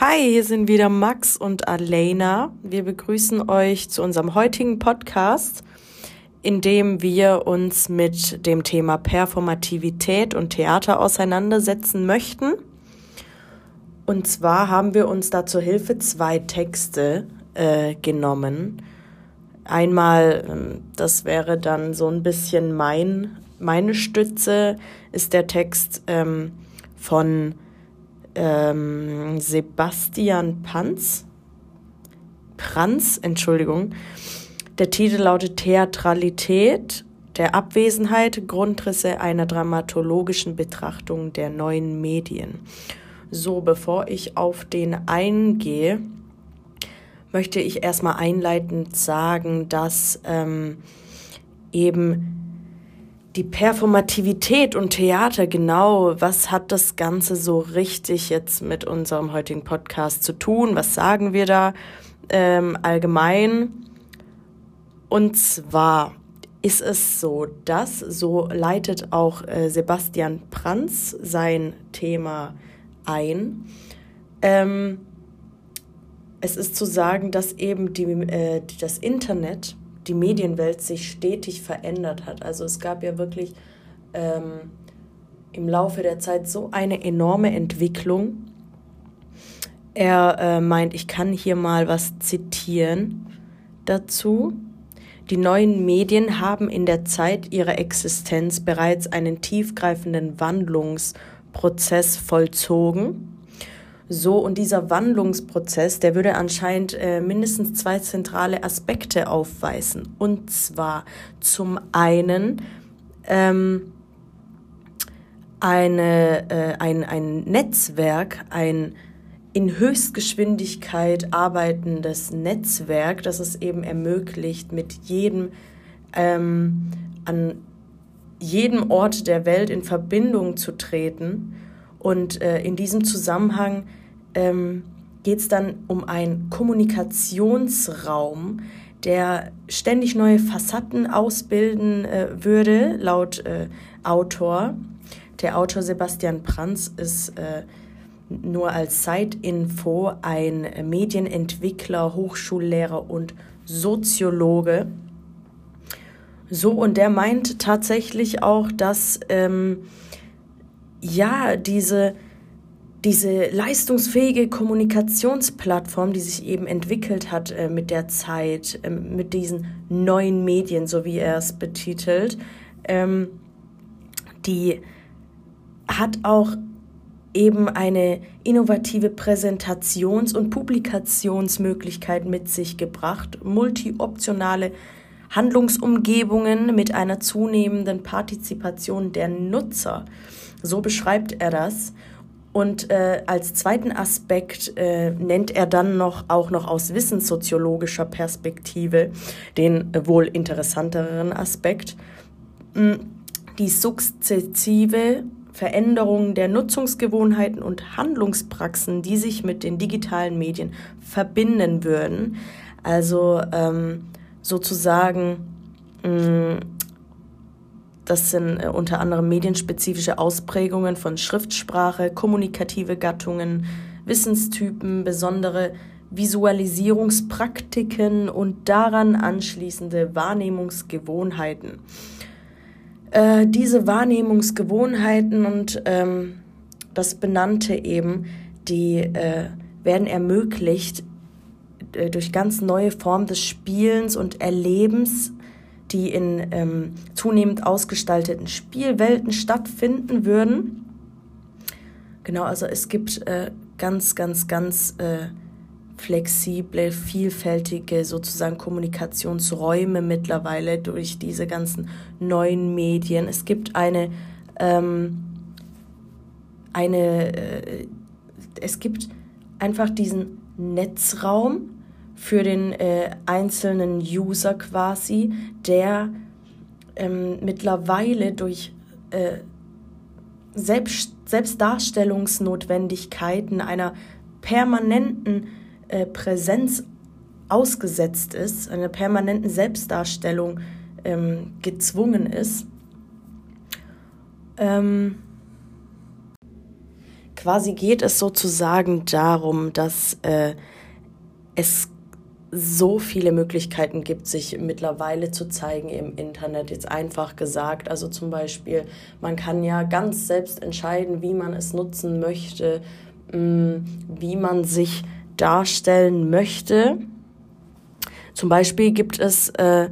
Hi, hier sind wieder Max und Alena. Wir begrüßen euch zu unserem heutigen Podcast, in dem wir uns mit dem Thema Performativität und Theater auseinandersetzen möchten. Und zwar haben wir uns da zur Hilfe zwei Texte äh, genommen. Einmal, ähm, das wäre dann so ein bisschen mein, meine Stütze, ist der Text ähm, von ähm, Sebastian Panz. Pranz, Entschuldigung. Der Titel lautet Theatralität der Abwesenheit, Grundrisse einer dramatologischen Betrachtung der neuen Medien. So, bevor ich auf den eingehe, möchte ich erstmal einleitend sagen, dass ähm, eben die Performativität und Theater, genau, was hat das Ganze so richtig jetzt mit unserem heutigen Podcast zu tun? Was sagen wir da ähm, allgemein? Und zwar ist es so, dass, so leitet auch äh, Sebastian Pranz sein Thema ein. Ähm, es ist zu sagen, dass eben die, äh, das Internet die Medienwelt sich stetig verändert hat. Also es gab ja wirklich ähm, im Laufe der Zeit so eine enorme Entwicklung. Er äh, meint, ich kann hier mal was zitieren dazu. Die neuen Medien haben in der Zeit ihrer Existenz bereits einen tiefgreifenden Wandlungsprozess vollzogen so, und dieser Wandlungsprozess, der würde anscheinend äh, mindestens zwei zentrale Aspekte aufweisen. Und zwar zum einen ähm, eine, äh, ein, ein Netzwerk, ein in Höchstgeschwindigkeit arbeitendes Netzwerk, das es eben ermöglicht, mit jedem ähm, an jedem Ort der Welt in Verbindung zu treten. Und äh, in diesem Zusammenhang ähm, geht es dann um einen Kommunikationsraum, der ständig neue Facetten ausbilden äh, würde, laut äh, Autor. Der Autor Sebastian Pranz ist äh, nur als Zeitinfo ein Medienentwickler, Hochschullehrer und Soziologe. So, und der meint tatsächlich auch, dass ähm, ja diese diese leistungsfähige Kommunikationsplattform, die sich eben entwickelt hat äh, mit der Zeit, äh, mit diesen neuen Medien, so wie er es betitelt, ähm, die hat auch eben eine innovative Präsentations- und Publikationsmöglichkeit mit sich gebracht, multioptionale Handlungsumgebungen mit einer zunehmenden Partizipation der Nutzer. So beschreibt er das. Und äh, als zweiten Aspekt äh, nennt er dann noch auch noch aus wissenssoziologischer Perspektive den äh, wohl interessanteren Aspekt, hm, die sukzessive Veränderung der Nutzungsgewohnheiten und Handlungspraxen, die sich mit den digitalen Medien verbinden würden. Also ähm, sozusagen mh, hm, das sind äh, unter anderem medienspezifische Ausprägungen von Schriftsprache, kommunikative Gattungen, Wissenstypen, besondere Visualisierungspraktiken und daran anschließende Wahrnehmungsgewohnheiten. Äh, diese Wahrnehmungsgewohnheiten und ähm, das Benannte eben, die äh, werden ermöglicht äh, durch ganz neue Formen des Spielens und Erlebens die in ähm, zunehmend ausgestalteten Spielwelten stattfinden würden. Genau, also es gibt äh, ganz, ganz, ganz äh, flexible, vielfältige sozusagen Kommunikationsräume mittlerweile durch diese ganzen neuen Medien. Es gibt eine, ähm, eine, äh, es gibt einfach diesen Netzraum, für den äh, einzelnen User quasi, der ähm, mittlerweile durch äh, Selbst Selbstdarstellungsnotwendigkeiten einer permanenten äh, Präsenz ausgesetzt ist, einer permanenten Selbstdarstellung ähm, gezwungen ist. Ähm, quasi geht es sozusagen darum, dass äh, es so viele Möglichkeiten gibt, sich mittlerweile zu zeigen im Internet, jetzt einfach gesagt. Also zum Beispiel, man kann ja ganz selbst entscheiden, wie man es nutzen möchte, mm, wie man sich darstellen möchte. Zum Beispiel gibt es äh,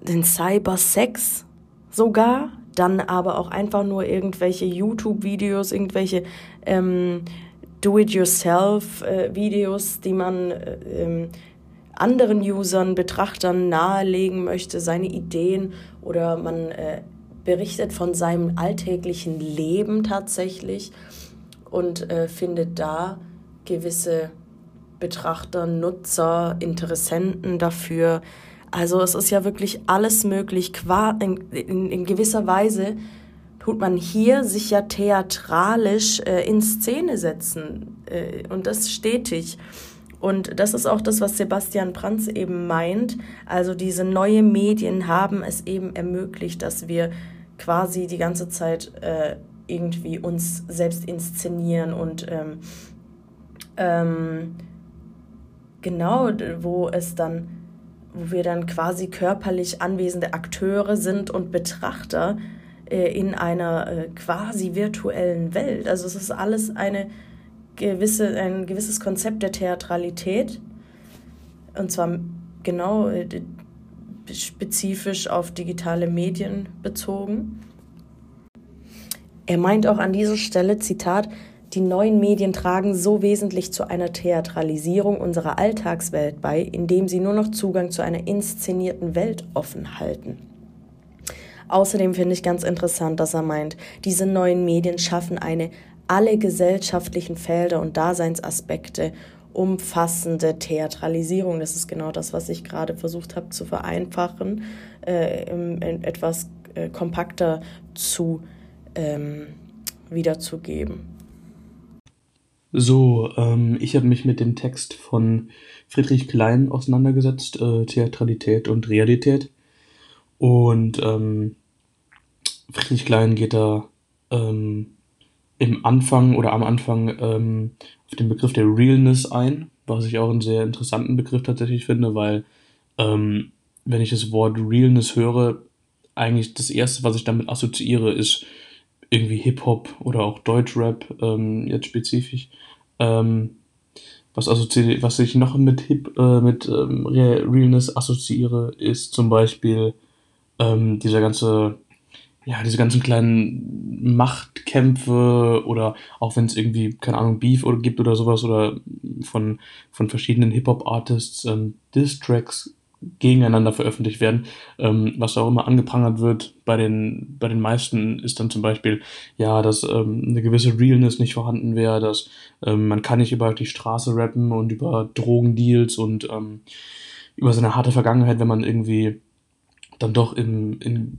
den Cybersex sogar, dann aber auch einfach nur irgendwelche YouTube-Videos, irgendwelche ähm, Do-it-yourself-Videos, äh, die man äh, ähm, anderen Usern, Betrachtern nahelegen möchte, seine Ideen oder man äh, berichtet von seinem alltäglichen Leben tatsächlich und äh, findet da gewisse Betrachter, Nutzer, Interessenten dafür. Also es ist ja wirklich alles möglich. In, in, in gewisser Weise tut man hier sich ja theatralisch äh, in Szene setzen äh, und das stetig. Und das ist auch das, was Sebastian Pranz eben meint. Also diese neue Medien haben es eben ermöglicht, dass wir quasi die ganze Zeit äh, irgendwie uns selbst inszenieren und ähm, ähm, genau, wo es dann, wo wir dann quasi körperlich anwesende Akteure sind und Betrachter äh, in einer äh, quasi virtuellen Welt. Also es ist alles eine gewisse, ein gewisses Konzept der Theatralität. Und zwar genau äh, spezifisch auf digitale Medien bezogen. Er meint auch an dieser Stelle, Zitat, die neuen Medien tragen so wesentlich zu einer Theatralisierung unserer Alltagswelt bei, indem sie nur noch Zugang zu einer inszenierten Welt offen halten. Außerdem finde ich ganz interessant, dass er meint, diese neuen Medien schaffen eine alle gesellschaftlichen Felder und Daseinsaspekte umfassende Theatralisierung. Das ist genau das, was ich gerade versucht habe zu vereinfachen, äh, etwas äh, kompakter zu ähm, wiederzugeben. So, ähm, ich habe mich mit dem Text von Friedrich Klein auseinandergesetzt, äh, Theatralität und Realität. Und ähm, Friedrich Klein geht da ähm, im Anfang oder am Anfang ähm, auf den Begriff der Realness ein, was ich auch einen sehr interessanten Begriff tatsächlich finde, weil ähm, wenn ich das Wort Realness höre, eigentlich das erste, was ich damit assoziiere, ist irgendwie Hip-Hop oder auch Deutschrap, ähm, jetzt spezifisch. Ähm, was, assozi was ich noch mit Hip, äh, mit ähm, Realness assoziiere, ist zum Beispiel ähm, dieser ganze ja, diese ganzen kleinen Machtkämpfe oder auch wenn es irgendwie, keine Ahnung, Beef oder gibt oder sowas oder von, von verschiedenen Hip-Hop-Artists ähm, Diss-Tracks gegeneinander veröffentlicht werden, ähm, was auch immer angeprangert wird bei den, bei den meisten ist dann zum Beispiel, ja, dass ähm, eine gewisse Realness nicht vorhanden wäre, dass ähm, man kann nicht über die Straße rappen und über Drogendeals und ähm, über seine harte Vergangenheit, wenn man irgendwie dann doch im, in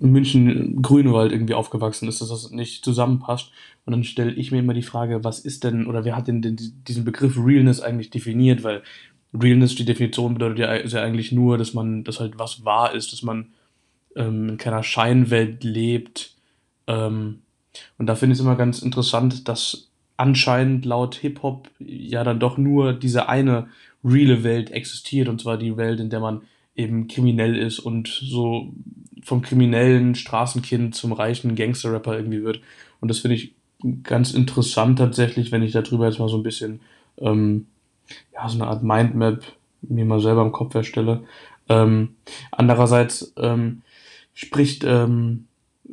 München Grünewald irgendwie aufgewachsen ist, dass das nicht zusammenpasst. Und dann stelle ich mir immer die Frage, was ist denn, oder wer hat denn, denn diesen Begriff Realness eigentlich definiert? Weil Realness, die Definition bedeutet ja, ja eigentlich nur, dass man, dass halt was wahr ist, dass man ähm, in keiner Scheinwelt lebt. Ähm, und da finde ich es immer ganz interessant, dass anscheinend laut Hip-Hop ja dann doch nur diese eine reale Welt existiert, und zwar die Welt, in der man eben kriminell ist und so vom kriminellen Straßenkind zum reichen Gangster-Rapper irgendwie wird. Und das finde ich ganz interessant tatsächlich, wenn ich darüber jetzt mal so ein bisschen, ähm, ja, so eine Art Mindmap mir mal selber im Kopf erstelle. Ähm, andererseits ähm, spricht ähm,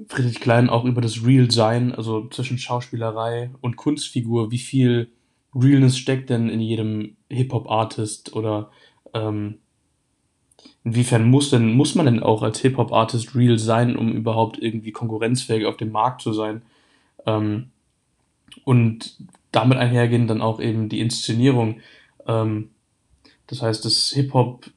Friedrich Klein auch über das Real-Sein, also zwischen Schauspielerei und Kunstfigur. Wie viel Realness steckt denn in jedem Hip-Hop-Artist oder ähm, Inwiefern muss denn, muss man denn auch als Hip-Hop-Artist real sein, um überhaupt irgendwie konkurrenzfähig auf dem Markt zu sein? Ähm, und damit einhergehend dann auch eben die Inszenierung. Ähm, das heißt, dass Hip-Hop,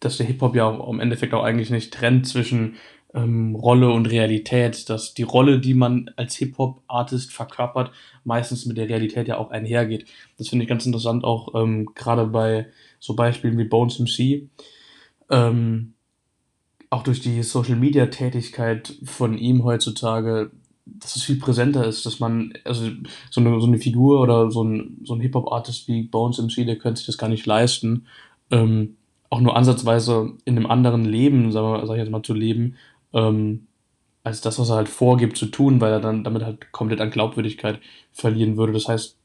dass der Hip-Hop ja im Endeffekt auch eigentlich nicht trennt zwischen ähm, Rolle und Realität, dass die Rolle, die man als Hip-Hop-Artist verkörpert, meistens mit der Realität ja auch einhergeht. Das finde ich ganz interessant, auch ähm, gerade bei so Beispielen wie Bones MC ähm, auch durch die Social Media Tätigkeit von ihm heutzutage dass es viel präsenter ist, dass man, also so eine, so eine Figur oder so ein, so ein Hip-Hop-Artist wie Bones MC, der könnte sich das gar nicht leisten, ähm, auch nur ansatzweise in einem anderen Leben, sagen wir, sag ich jetzt mal, zu leben, ähm, als das, was er halt vorgibt zu tun, weil er dann damit halt komplett an Glaubwürdigkeit verlieren würde. Das heißt,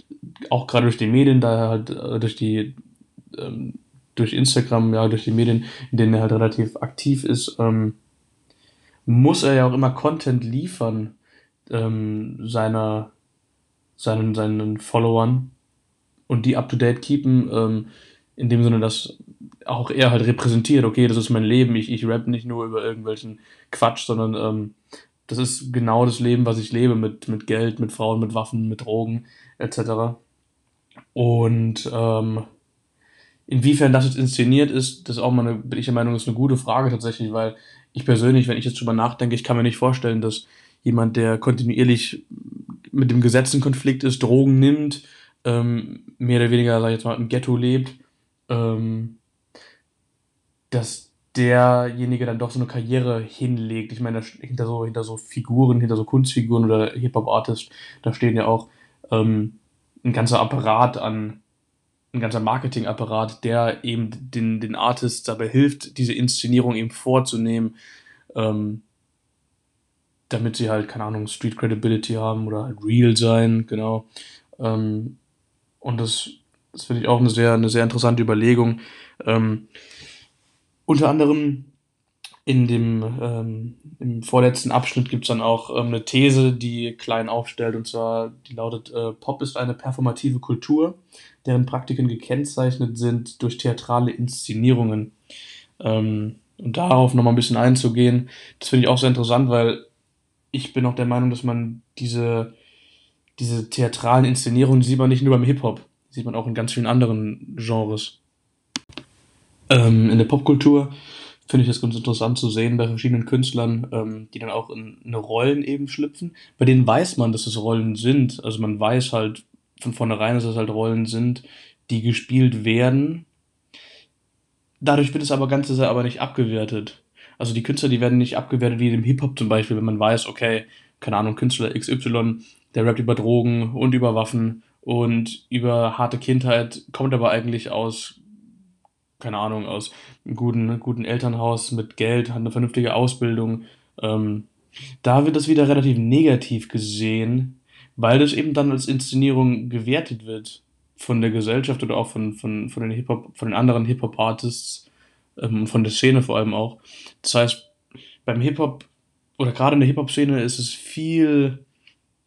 auch gerade durch die Medien, da halt äh, durch die ähm, durch Instagram, ja, durch die Medien, in denen er halt relativ aktiv ist, ähm, muss er ja auch immer Content liefern ähm, seiner seinen seinen Followern und die up to date keepen, ähm, in dem Sinne, dass auch er halt repräsentiert, okay, das ist mein Leben, ich, ich rap nicht nur über irgendwelchen Quatsch, sondern ähm, das ist genau das Leben, was ich lebe, mit, mit Geld, mit Frauen, mit Waffen, mit Drogen, etc. Und ähm, inwiefern das jetzt inszeniert ist, das ist auch mal eine, bin ich der Meinung, ist eine gute Frage tatsächlich, weil ich persönlich, wenn ich jetzt drüber nachdenke, ich kann mir nicht vorstellen, dass jemand, der kontinuierlich mit dem Gesetz in Konflikt ist, Drogen nimmt, ähm, mehr oder weniger, sag ich jetzt mal, im Ghetto lebt, ähm, dass derjenige dann doch so eine Karriere hinlegt. Ich meine, hinter so, hinter so Figuren, hinter so Kunstfiguren oder Hip-Hop-Artists, da stehen ja auch ähm, ein ganzer Apparat an, ein ganzer Marketingapparat, der eben den, den Artists dabei hilft, diese Inszenierung eben vorzunehmen, ähm, damit sie halt, keine Ahnung, Street Credibility haben oder halt real sein, genau. Ähm, und das, das finde ich auch eine sehr, eine sehr interessante Überlegung. Ähm, unter anderem in dem ähm, im vorletzten Abschnitt gibt es dann auch ähm, eine These, die Klein aufstellt, und zwar die lautet, äh, Pop ist eine performative Kultur, deren Praktiken gekennzeichnet sind durch theatrale Inszenierungen. Ähm, und darauf nochmal ein bisschen einzugehen, das finde ich auch sehr interessant, weil ich bin auch der Meinung, dass man diese, diese theatralen Inszenierungen, die sieht man nicht nur beim Hip-Hop, sieht man auch in ganz vielen anderen Genres. Ähm, in der Popkultur finde ich das ganz interessant zu sehen bei verschiedenen Künstlern, ähm, die dann auch in, in Rollen eben schlüpfen. Bei denen weiß man, dass es Rollen sind. Also man weiß halt von vornherein, dass es halt Rollen sind, die gespielt werden. Dadurch wird es aber Ganze aber nicht abgewertet. Also die Künstler, die werden nicht abgewertet wie im Hip-Hop zum Beispiel, wenn man weiß, okay, keine Ahnung, Künstler XY, der rappt über Drogen und über Waffen und über harte Kindheit, kommt aber eigentlich aus keine Ahnung, aus einem guten, guten Elternhaus mit Geld, hat eine vernünftige Ausbildung. Ähm, da wird das wieder relativ negativ gesehen, weil das eben dann als Inszenierung gewertet wird von der Gesellschaft oder auch von, von, von den Hip-Hop, von den anderen Hip-Hop-Artists ähm, und von der Szene vor allem auch. Das heißt, beim Hip-Hop oder gerade in der Hip-Hop-Szene ist es viel,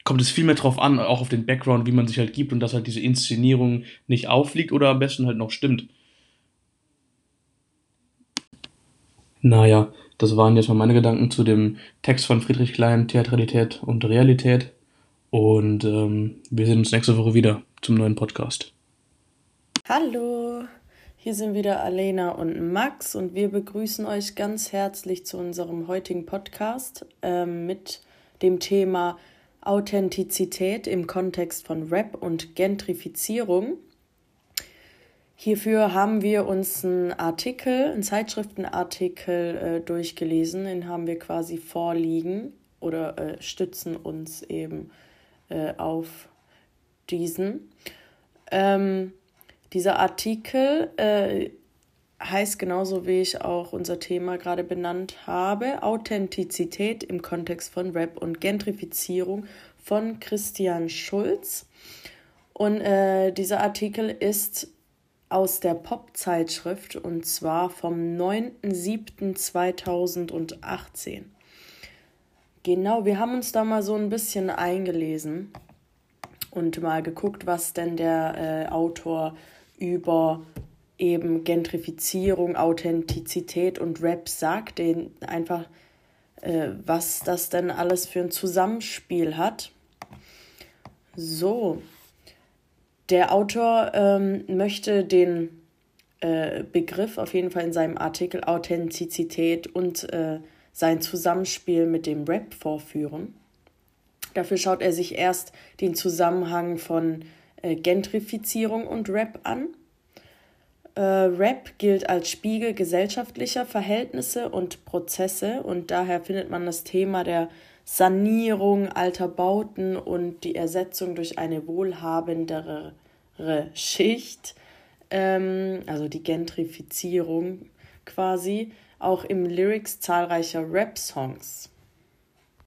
kommt es viel mehr drauf an, auch auf den Background, wie man sich halt gibt und dass halt diese Inszenierung nicht auffliegt oder am besten halt noch stimmt. Naja, das waren jetzt mal meine Gedanken zu dem Text von Friedrich Klein, Theatralität und Realität. Und ähm, wir sehen uns nächste Woche wieder zum neuen Podcast. Hallo, hier sind wieder Alena und Max und wir begrüßen euch ganz herzlich zu unserem heutigen Podcast ähm, mit dem Thema Authentizität im Kontext von Rap und Gentrifizierung. Hierfür haben wir uns einen Artikel, einen Zeitschriftenartikel äh, durchgelesen, den haben wir quasi vorliegen oder äh, stützen uns eben äh, auf diesen. Ähm, dieser Artikel äh, heißt genauso, wie ich auch unser Thema gerade benannt habe, Authentizität im Kontext von Rap und Gentrifizierung von Christian Schulz. Und äh, dieser Artikel ist aus der Pop-Zeitschrift und zwar vom 9.07.2018. Genau, wir haben uns da mal so ein bisschen eingelesen und mal geguckt, was denn der äh, Autor über eben Gentrifizierung, Authentizität und Rap sagt, den einfach, äh, was das denn alles für ein Zusammenspiel hat. So, der Autor ähm, möchte den äh, Begriff auf jeden Fall in seinem Artikel Authentizität und äh, sein Zusammenspiel mit dem Rap vorführen. Dafür schaut er sich erst den Zusammenhang von äh, Gentrifizierung und Rap an. Äh, Rap gilt als Spiegel gesellschaftlicher Verhältnisse und Prozesse und daher findet man das Thema der Sanierung alter Bauten und die Ersetzung durch eine wohlhabendere Schicht, ähm, also die Gentrifizierung quasi, auch im Lyrics zahlreicher Rap-Songs.